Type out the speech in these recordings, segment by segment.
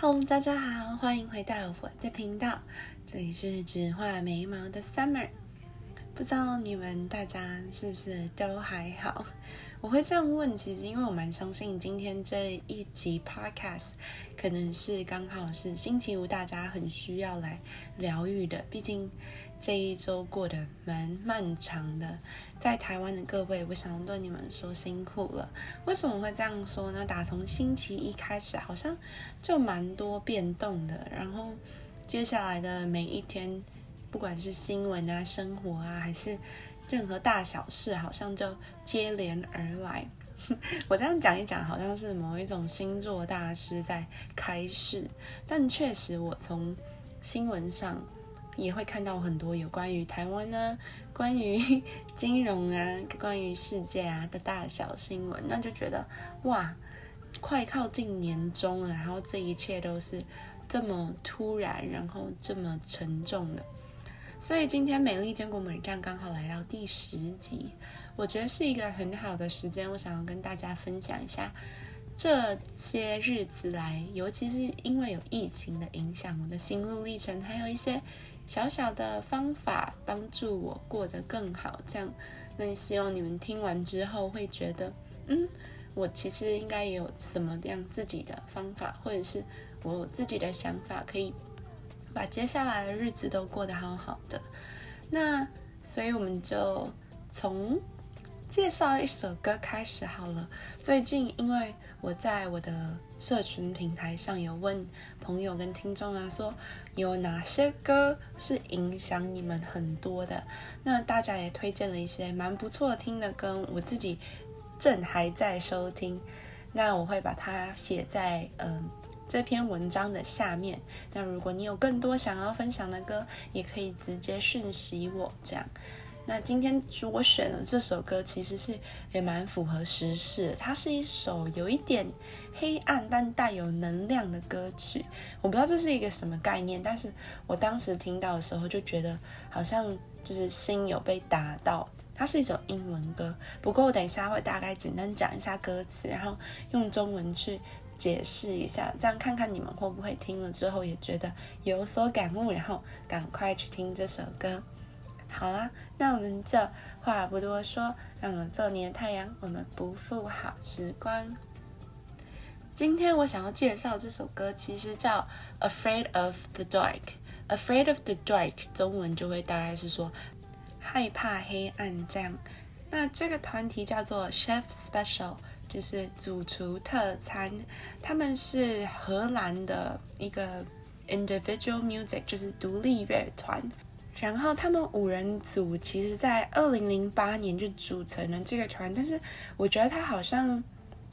哈喽大家好，欢迎回到我的频道，这里是只画眉毛的 Summer。不知道你们大家是不是都还好？我会这样问，其实因为我蛮相信今天这一集 Podcast 可能是刚好是星期五，大家很需要来疗愈的。毕竟这一周过得蛮漫长的，在台湾的各位，我想对你们说辛苦了。为什么会这样说呢？打从星期一开始，好像就蛮多变动的，然后接下来的每一天。不管是新闻啊、生活啊，还是任何大小事，好像就接连而来。我这样讲一讲，好像是某一种星座大师在开示，但确实，我从新闻上也会看到很多有关于台湾呢、关于金融啊、关于世界啊的大小新闻，那就觉得哇，快靠近年终了，然后这一切都是这么突然，然后这么沉重的。所以今天美丽坚果美站刚好来到第十集，我觉得是一个很好的时间，我想要跟大家分享一下这些日子来，尤其是因为有疫情的影响，我的心路历程，还有一些小小的方法帮助我过得更好。这样，那希望你们听完之后会觉得，嗯，我其实应该也有什么样自己的方法，或者是我自己的想法可以。把接下来的日子都过得好好的，那所以我们就从介绍一首歌开始好了。最近因为我在我的社群平台上有问朋友跟听众啊，说有哪些歌是影响你们很多的，那大家也推荐了一些蛮不错听的歌，我自己正还在收听，那我会把它写在嗯。这篇文章的下面，那如果你有更多想要分享的歌，也可以直接讯息我。这样，那今天我选的这首歌其实是也蛮符合时事，它是一首有一点黑暗但带有能量的歌曲。我不知道这是一个什么概念，但是我当时听到的时候就觉得好像就是心有被打到。它是一首英文歌，不过我等一下会大概简单讲一下歌词，然后用中文去。解释一下，这样看看你们会不会听了之后也觉得有所感悟，然后赶快去听这首歌。好啦，那我们就话不多说，让我做你的太阳，我们不负好时光。今天我想要介绍这首歌，其实叫《Afraid of the Dark》，《Afraid of the Dark》中文就会大概是说害怕黑暗这样。那这个团体叫做 Chef Special。就是主厨特餐，他们是荷兰的一个 individual music，就是独立乐团。然后他们五人组其实，在二零零八年就组成了这个团，但是我觉得他好像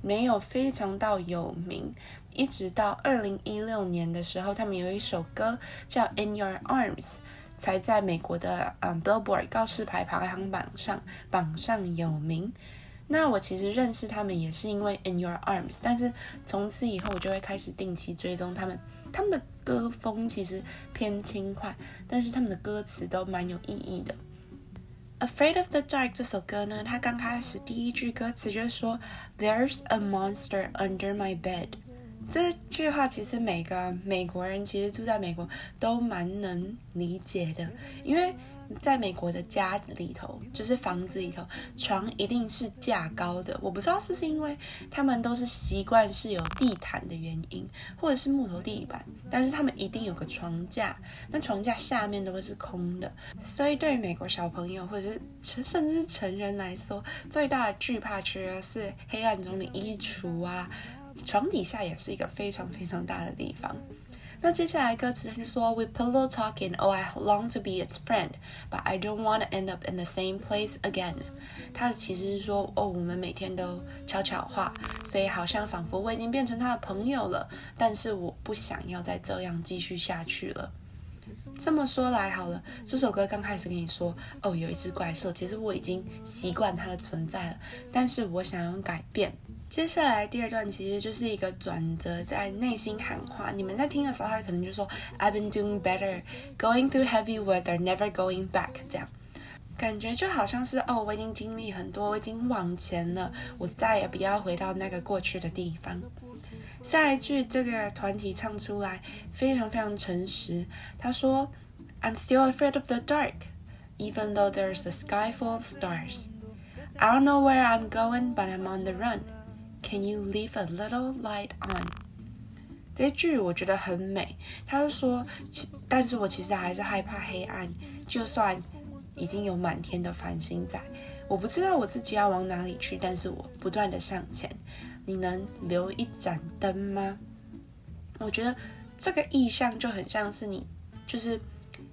没有非常到有名，一直到二零一六年的时候，他们有一首歌叫《In Your Arms》，才在美国的嗯 Billboard 告示牌排行榜上榜上有名。那我其实认识他们也是因为《In Your Arms》，但是从此以后我就会开始定期追踪他们。他们的歌风其实偏轻快，但是他们的歌词都蛮有意义的。《Afraid of the Dark》这首歌呢，它刚开始第一句歌词就是说 “There's a monster under my bed”。这句话其实每个美国人其实住在美国都蛮能理解的，因为。在美国的家里头，就是房子里头，床一定是架高的。我不知道是不是因为他们都是习惯是有地毯的原因，或者是木头地板，但是他们一定有个床架。那床架下面都会是空的，所以对于美国小朋友或者是甚至是成人来说，最大的惧怕其实是黑暗中的衣橱啊，床底下也是一个非常非常大的地方。那接下来歌词就说，We pillow talking, oh I long to be its friend, but I don't want to end up in the same place again。他其实是说，哦，我们每天都悄悄话，所以好像仿佛我已经变成他的朋友了，但是我不想要再这样继续下去了。这么说来好了，这首歌刚开始跟你说，哦，有一只怪兽，其实我已经习惯它的存在了，但是我想要改变。接下来第二段其实就是一个转折，在内心喊话。你们在听的时候，他可能就说：“I've been doing better, going through heavy weather, never going back。”这样感觉就好像是哦，我已经经历很多，我已经往前了，我再也不要回到那个过去的地方。下一句这个团体唱出来非常非常诚实，他说：“I'm still afraid of the dark, even though there's a sky full of stars. I don't know where I'm going, but I'm on the run. Can you leave a little light on？” 这句我觉得很美。他就说：“但是我其实还是害怕黑暗，就算已经有满天的繁星在。”我不知道我自己要往哪里去，但是我不断的向前。你能留一盏灯吗？我觉得这个意象就很像是你，就是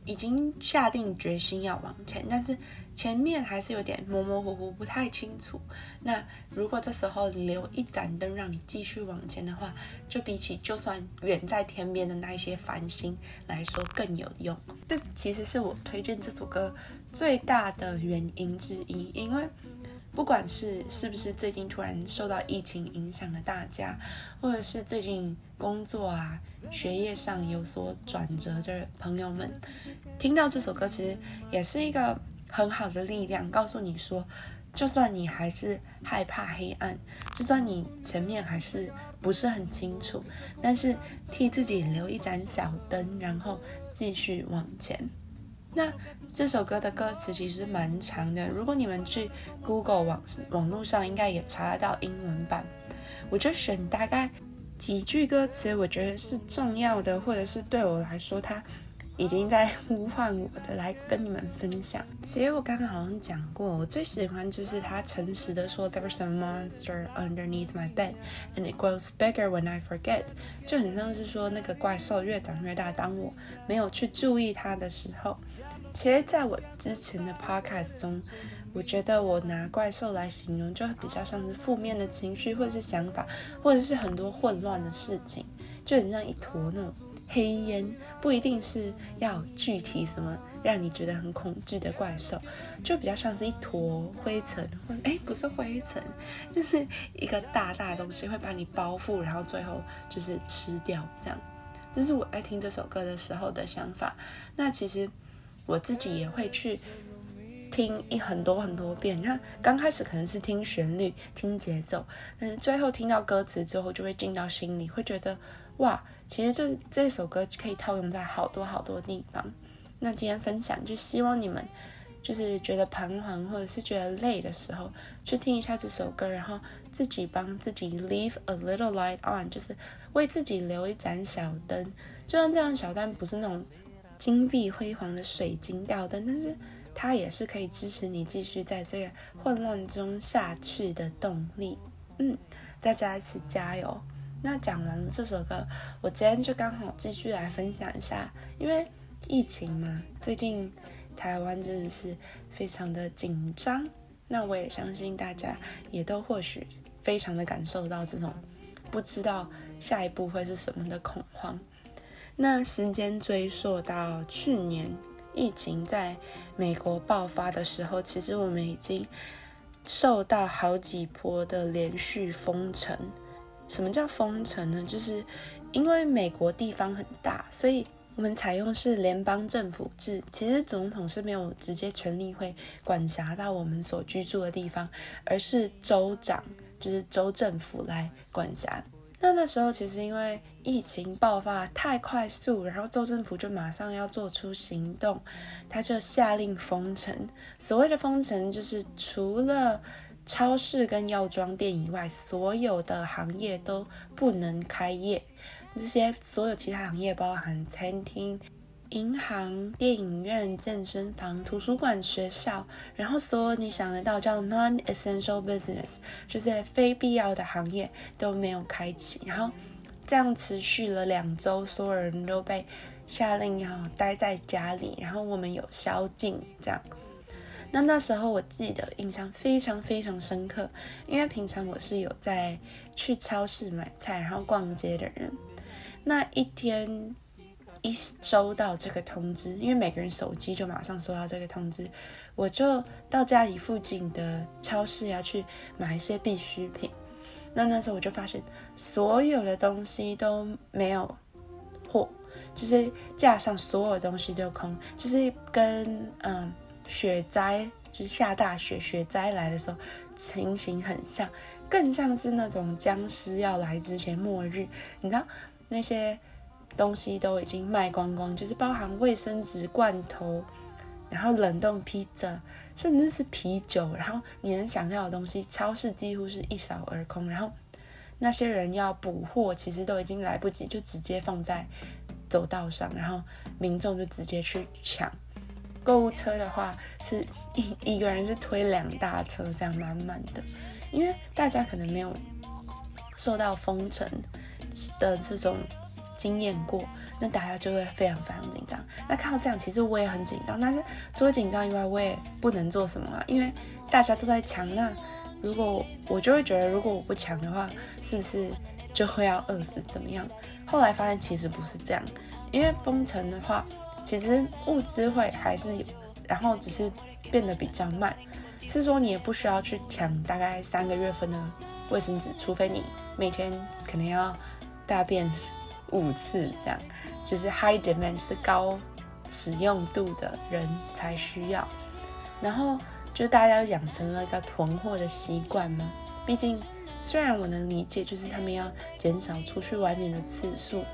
已经下定决心要往前，但是。前面还是有点模模糊糊，不太清楚。那如果这时候留一盏灯，让你继续往前的话，就比起就算远在天边的那一些繁星来说更有用。这其实是我推荐这首歌最大的原因之一，因为不管是是不是最近突然受到疫情影响的大家，或者是最近工作啊、学业上有所转折的朋友们，听到这首歌其实也是一个。很好的力量告诉你说，就算你还是害怕黑暗，就算你前面还是不是很清楚，但是替自己留一盏小灯，然后继续往前。那这首歌的歌词其实蛮长的，如果你们去 Google 网网络上应该也查得到英文版。我就选大概几句歌词，我觉得是重要的，或者是对我来说它。已经在呼唤我的来跟你们分享。其实我刚刚好像讲过，我最喜欢就是他诚实的说，There's a monster underneath my bed, and it grows bigger when I forget。就很像是说那个怪兽越长越大，当我没有去注意它的时候。其实在我之前的 podcast 中，我觉得我拿怪兽来形容，就比较像是负面的情绪，或者是想法，或者是很多混乱的事情，就很像一坨那种。黑烟不一定是要具体什么让你觉得很恐惧的怪兽，就比较像是一坨灰尘，或哎不是灰尘，就是一个大大的东西会把你包覆，然后最后就是吃掉这样。这是我在听这首歌的时候的想法。那其实我自己也会去听一很多很多遍。那刚开始可能是听旋律、听节奏，但是最后听到歌词之后，就会进到心里，会觉得哇。其实这这首歌可以套用在好多好多地方。那今天分享就希望你们就是觉得彷徨或者是觉得累的时候，去听一下这首歌，然后自己帮自己 leave a little light on，就是为自己留一盏小灯。就算这样小灯不是那种金碧辉煌的水晶吊灯，但是它也是可以支持你继续在这个混乱中下去的动力。嗯，大家一起加油！那讲完了这首歌，我今天就刚好继续来分享一下，因为疫情嘛，最近台湾真的是非常的紧张。那我也相信大家也都或许非常的感受到这种不知道下一步会是什么的恐慌。那时间追溯到去年疫情在美国爆发的时候，其实我们已经受到好几波的连续封城。什么叫封城呢？就是因为美国地方很大，所以我们采用是联邦政府制。其实总统是没有直接权力会管辖到我们所居住的地方，而是州长，就是州政府来管辖。那那时候其实因为疫情爆发太快速，然后州政府就马上要做出行动，他就下令封城。所谓的封城，就是除了超市跟药妆店以外，所有的行业都不能开业。这些所有其他行业，包含餐厅、银行、电影院、健身房、图书馆、学校，然后所有你想得到叫 non-essential business，就是非必要的行业都没有开启。然后这样持续了两周，所有人都被下令要待在家里，然后我们有宵禁这样。那那时候我记得印象非常非常深刻，因为平常我是有在去超市买菜，然后逛街的人。那一天一收到这个通知，因为每个人手机就马上收到这个通知，我就到家里附近的超市要去买一些必需品。那那时候我就发现所有的东西都没有货，就是架上所有东西都空，就是跟嗯。雪灾就是下大雪，雪灾来的时候情形很像，更像是那种僵尸要来之前末日，你知道那些东西都已经卖光光，就是包含卫生纸、罐头，然后冷冻披萨，甚至是啤酒，然后你能想到的东西，超市几乎是一扫而空。然后那些人要补货，其实都已经来不及，就直接放在走道上，然后民众就直接去抢。购物车的话，是一一个人是推两大车，这样满满的。因为大家可能没有受到封城的这种经验过，那大家就会非常非常紧张。那看到这样，其实我也很紧张。但是除了紧张以外，我也不能做什么啊，因为大家都在抢。那如果我就会觉得，如果我不抢的话，是不是就会要饿死？怎么样？后来发现其实不是这样，因为封城的话，其实物资会还是有，然后只是变得比较慢。是说你也不需要去抢大概三个月份的卫生纸，除非你每天可能要大便五次这样，就是 high demand 是高使用度的人才需要。然后就大家养成了一个囤货的习惯嘛。毕竟虽然我能理解，就是他们要减少出去外面的次数，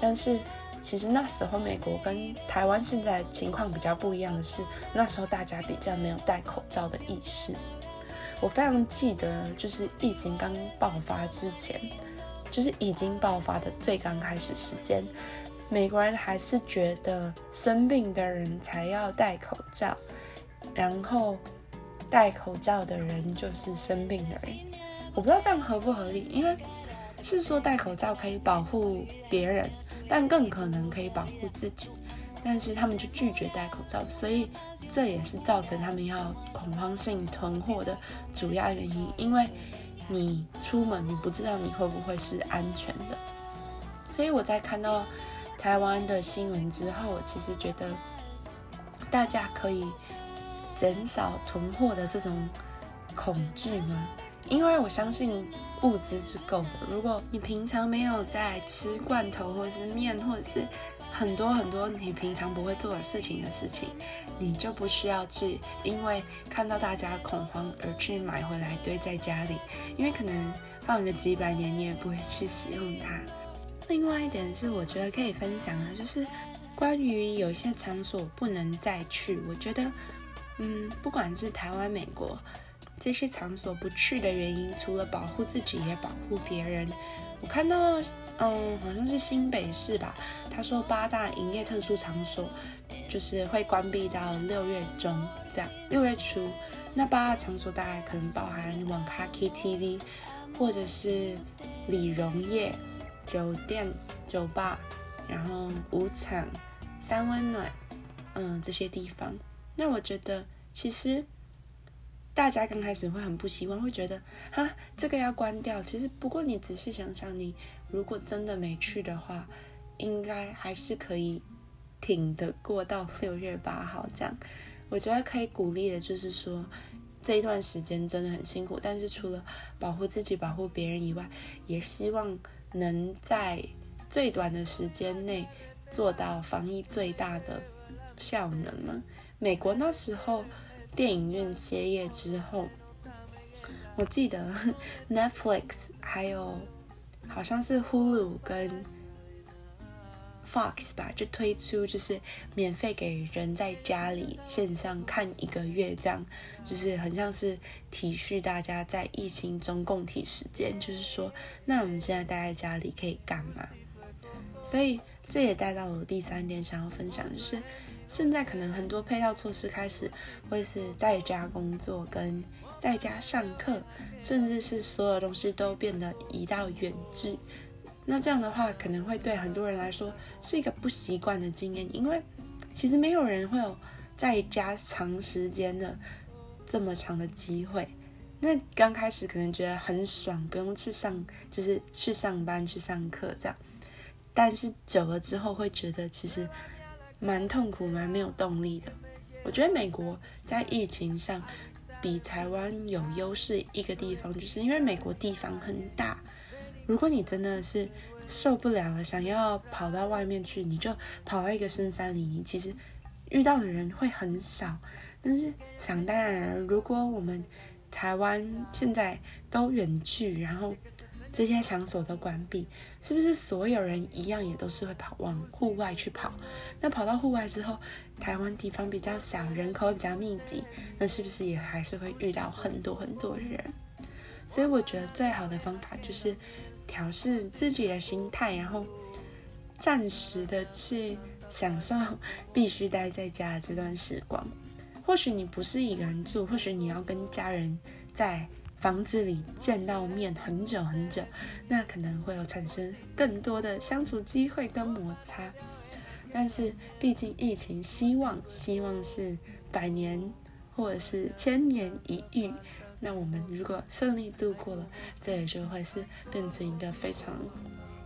但是。其实那时候美国跟台湾现在情况比较不一样的是，那时候大家比较没有戴口罩的意识。我非常记得，就是疫情刚爆发之前，就是已经爆发的最刚开始时间，美国人还是觉得生病的人才要戴口罩，然后戴口罩的人就是生病的人。我不知道这样合不合理，因为是说戴口罩可以保护别人。但更可能可以保护自己，但是他们就拒绝戴口罩，所以这也是造成他们要恐慌性囤货的主要原因。因为你出门，你不知道你会不会是安全的。所以我在看到台湾的新闻之后，我其实觉得大家可以减少囤货的这种恐惧吗？因为我相信。物资是够的。如果你平常没有在吃罐头，或是面，或者是很多很多你平常不会做的事情的事情，你就不需要去因为看到大家恐慌而去买回来堆在家里，因为可能放个几百年你也不会去使用它。另外一点是，我觉得可以分享的，就是关于有些场所不能再去。我觉得，嗯，不管是台湾、美国。这些场所不去的原因，除了保护自己，也保护别人。我看到，嗯，好像是新北市吧，他说八大营业特殊场所就是会关闭到六月中，这样六月初。那八大场所大概可能包含网咖、KTV，或者是理容业、酒店、酒吧，然后舞场、三温暖，嗯，这些地方。那我觉得其实。大家刚开始会很不习惯，会觉得哈这个要关掉。其实不过你仔细想想，你如果真的没去的话，应该还是可以挺得过到六月八号这样。我觉得可以鼓励的就是说，这一段时间真的很辛苦，但是除了保护自己、保护别人以外，也希望能在最短的时间内做到防疫最大的效能嘛。美国那时候。电影院歇业之后，我记得 Netflix 还有好像是 Hulu 跟 Fox 吧，就推出就是免费给人在家里线上看一个月，这样就是很像是体恤大家在疫情中共体时间，就是说那我们现在待在家里可以干嘛？所以这也带到了第三点想要分享，就是。现在可能很多配套措施开始会是在家工作跟在家上课，甚至是所有东西都变得移到远距。那这样的话，可能会对很多人来说是一个不习惯的经验，因为其实没有人会有在家长时间的这么长的机会。那刚开始可能觉得很爽，不用去上，就是去上班去上课这样，但是久了之后会觉得其实。蛮痛苦，蛮没有动力的。我觉得美国在疫情上比台湾有优势一个地方，就是因为美国地方很大。如果你真的是受不了了，想要跑到外面去，你就跑到一个深山里，你其实遇到的人会很少。但是想当然，如果我们台湾现在都远距，然后这些场所都关闭，是不是所有人一样也都是会跑往户外去跑？那跑到户外之后，台湾地方比较小，人口比较密集，那是不是也还是会遇到很多很多人？所以我觉得最好的方法就是调试自己的心态，然后暂时的去享受必须待在家的这段时光。或许你不是一个人住，或许你要跟家人在房子里见到面很久很久，那可能会有产生更多的相处机会跟摩擦。但是毕竟疫情，希望希望是百年或者是千年一遇。那我们如果顺利度过了，这也就会是变成一个非常。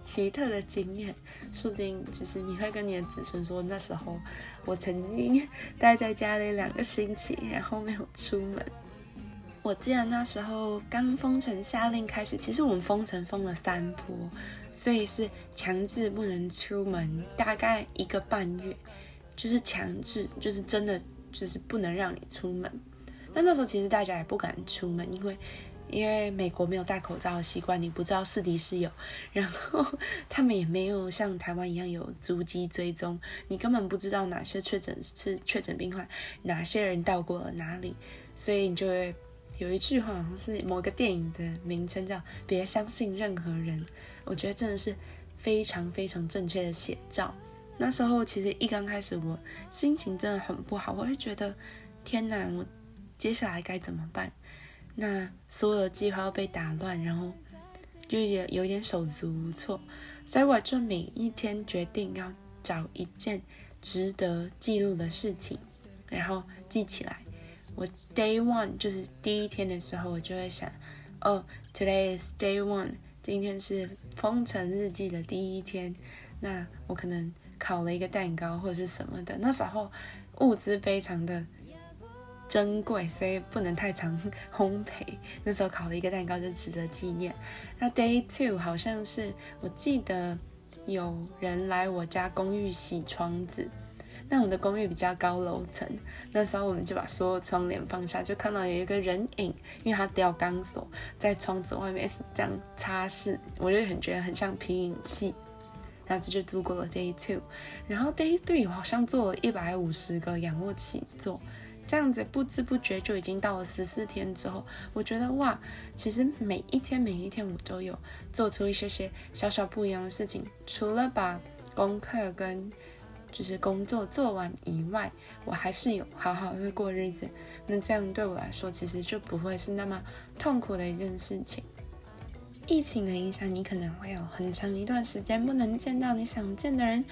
奇特的经验，说不定只是你会跟你的子孙说，那时候我曾经待在家里两个星期，然后没有出门。我记得那时候刚封城下令开始，其实我们封城封了三波，所以是强制不能出门，大概一个半月，就是强制，就是真的就是不能让你出门。那那时候其实大家也不敢出门，因为。因为美国没有戴口罩的习惯，你不知道是敌是友，然后 他们也没有像台湾一样有足迹追踪，你根本不知道哪些确诊是确诊病患，哪些人到过了哪里，所以你就会有一句话，好像是某个电影的名称叫“别相信任何人”，我觉得真的是非常非常正确的写照。那时候其实一刚开始，我心情真的很不好，我会觉得天哪，我接下来该怎么办？那所有的计划都被打乱，然后就也有点手足无措，所以我就每一天决定要找一件值得记录的事情，然后记起来。我 day one 就是第一天的时候，我就会想，哦，today is day one，今天是封城日记的第一天。那我可能烤了一个蛋糕或者是什么的，那时候物资非常的。珍贵，所以不能太常 烘焙。那时候烤了一个蛋糕就值得纪念。那 day two 好像是我记得有人来我家公寓洗窗子。那我的公寓比较高楼层，那时候我们就把所有窗帘放下，就看到有一个人影，因为他吊钢索在窗子外面 这样擦拭，我就很觉得很像皮影戏。那这就度过了 day two。然后 day three 我好像做了一百五十个仰卧起坐。这样子不知不觉就已经到了十四天之后，我觉得哇，其实每一天每一天我都有做出一些些小小不一样的事情，除了把功课跟就是工作做完以外，我还是有好好的过日子。那这样对我来说，其实就不会是那么痛苦的一件事情。疫情的影响，你可能会有很长一段时间不能见到你想见的人。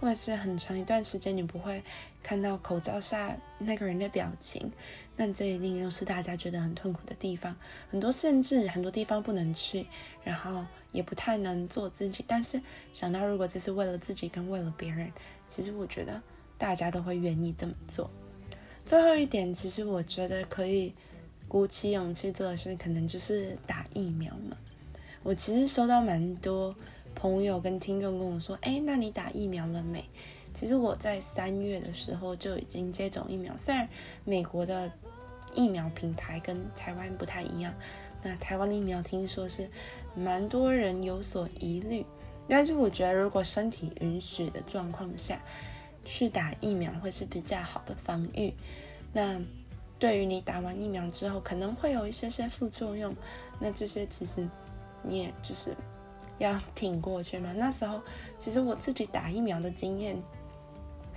或者是很长一段时间你不会看到口罩下那个人的表情，那这一定又是大家觉得很痛苦的地方。很多甚至很多地方不能去，然后也不太能做自己。但是想到如果这是为了自己跟为了别人，其实我觉得大家都会愿意这么做。最后一点，其实我觉得可以鼓起勇气做的事，可能就是打疫苗嘛。我其实收到蛮多。朋友跟听众跟我说：“哎，那你打疫苗了没？”其实我在三月的时候就已经接种疫苗。虽然美国的疫苗品牌跟台湾不太一样，那台湾的疫苗听说是蛮多人有所疑虑，但是我觉得如果身体允许的状况下去打疫苗会是比较好的防御。那对于你打完疫苗之后可能会有一些些副作用，那这些其实你也就是。要挺过去嘛？那时候其实我自己打疫苗的经验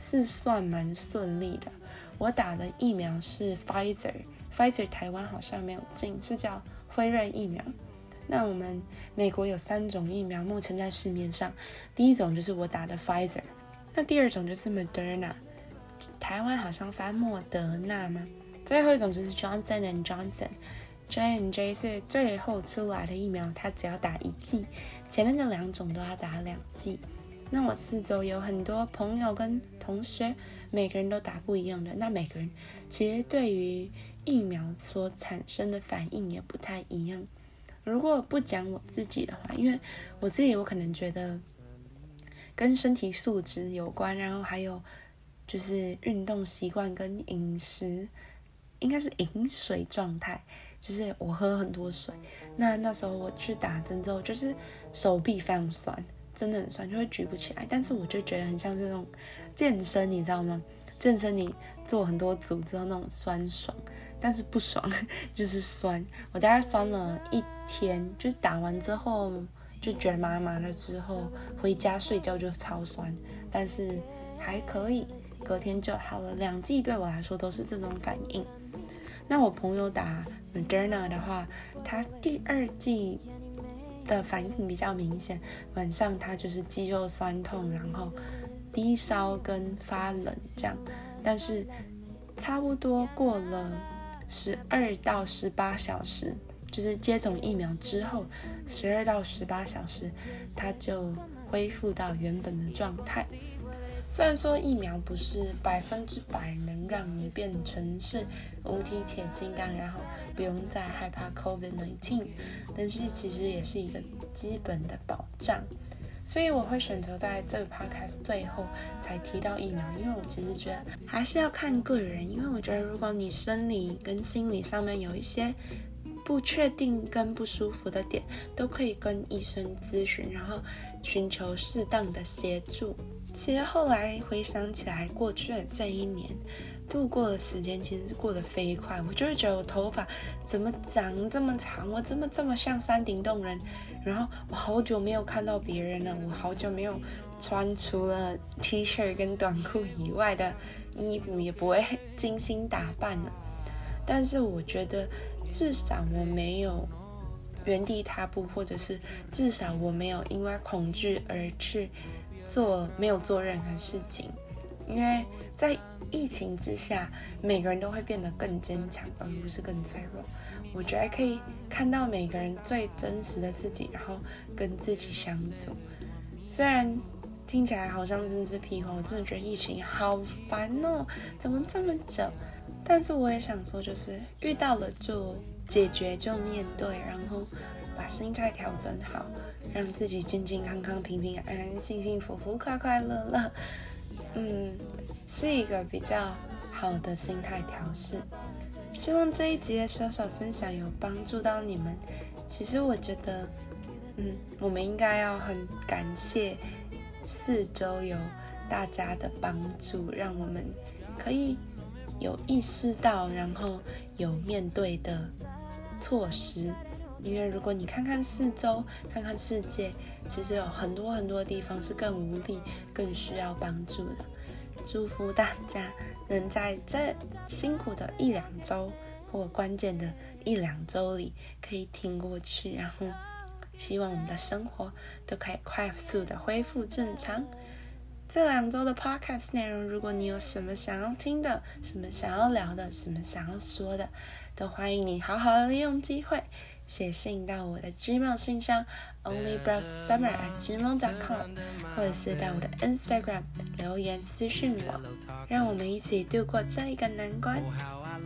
是算蛮顺利的。我打的疫苗是 Pfizer，Pfizer 台湾好像没有进，是叫辉瑞疫苗。那我们美国有三种疫苗目前在市面上，第一种就是我打的 Pfizer，那第二种就是 Moderna，台湾好像翻莫德纳吗？最后一种就是 Johnson and Johnson。J N J 是最后出来的疫苗，它只要打一剂，前面的两种都要打两剂。那我四周有很多朋友跟同学，每个人都打不一样的，那每个人其实对于疫苗所产生的反应也不太一样。如果不讲我自己的话，因为我自己我可能觉得跟身体素质有关，然后还有就是运动习惯跟饮食，应该是饮水状态。就是我喝很多水。那那时候我去打针之后，就是手臂非常酸，真的很酸，就会举不起来。但是我就觉得很像这种健身，你知道吗？健身你做很多组之后那种酸爽，但是不爽就是酸。我大概酸了一天，就是打完之后就觉得麻麻了，之后回家睡觉就超酸，但是还可以。隔天就好了，两剂对我来说都是这种反应。那我朋友打 Moderna 的话，他第二剂的反应比较明显，晚上他就是肌肉酸痛，然后低烧跟发冷这样。但是差不多过了十二到十八小时，就是接种疫苗之后十二到十八小时，他就恢复到原本的状态。虽然说疫苗不是百分之百能让你变成是无敌铁金刚，然后不用再害怕 COVID-19，但是其实也是一个基本的保障。所以我会选择在这个 podcast 最后才提到疫苗，因为我其实觉得还是要看个人，因为我觉得如果你生理跟心理上面有一些不确定跟不舒服的点，都可以跟医生咨询，然后寻求适当的协助。其实后来回想起来，过去的这一年度过的时间其实过得飞快。我就会觉得我头发怎么长这么长，我怎么这么像山顶洞人？然后我好久没有看到别人了，我好久没有穿除了 T 恤跟短裤以外的衣服，也不会精心打扮了。但是我觉得至少我没有原地踏步，或者是至少我没有因为恐惧而去。做没有做任何事情，因为在疫情之下，每个人都会变得更坚强，而不是更脆弱。我觉得可以看到每个人最真实的自己，然后跟自己相处。虽然听起来好像真的是屁话，我真的觉得疫情好烦哦，怎么这么久？但是我也想说，就是遇到了就解决，就面对，然后把心态调整好。让自己健健康康、平平安安、幸幸福福、快快乐乐，嗯，是一个比较好的心态调试。希望这一集的小小分享有帮助到你们。其实我觉得，嗯，我们应该要很感谢四周有大家的帮助，让我们可以有意识到，然后有面对的措施。因为如果你看看四周，看看世界，其实有很多很多地方是更无力、更需要帮助的。祝福大家能在这辛苦的一两周或关键的一两周里可以挺过去，然后希望我们的生活都可以快速的恢复正常。这两周的 podcast 内容，如果你有什么想要听的、什么想要聊的、什么想要说的，都欢迎你好好利用机会。写信到我的 Gmail 信箱 onlybrowsesummer@gmail.com，或者是到我的 Instagram 留言私讯我，让我们一起度过这一个难关。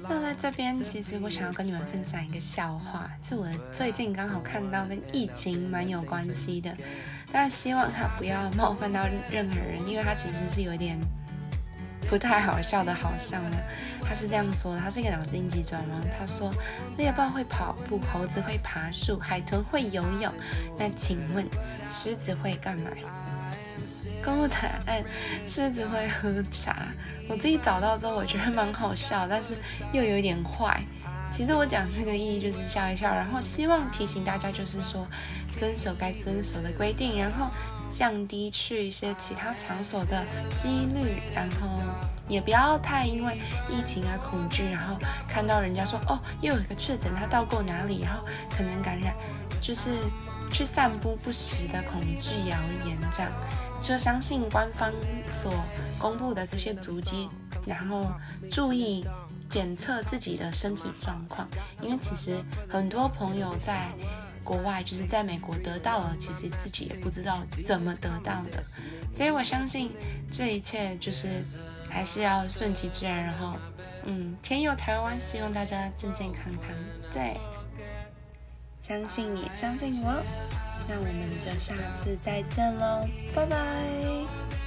那在这边，其实我想要跟你们分享一个笑话，是我最近刚好看到跟疫情蛮有关系的，但希望它不要冒犯到任何人，因为它其实是有点。不太好笑的好笑呢，他是这样说的，他是一个脑筋急转弯。他说，猎豹会跑步，猴子会爬树，海豚会游泳。那请问，狮子会干嘛？公布答案，狮子会喝茶。我自己找到之后，我觉得蛮好笑，但是又有点坏。其实我讲这个意义就是笑一笑，然后希望提醒大家，就是说遵守该遵守的规定，然后降低去一些其他场所的几率，然后也不要太因为疫情啊恐惧，然后看到人家说哦又有一个确诊，他到过哪里，然后可能感染，就是去散布不实的恐惧谣言，这样就相信官方所公布的这些足迹，然后注意。检测自己的身体状况，因为其实很多朋友在国外，就是在美国得到了，其实自己也不知道怎么得到的，所以我相信这一切就是还是要顺其自然，然后，嗯，天佑台湾，希望大家健健康康，对，相信你，相信我，那我们就下次再见喽，拜拜。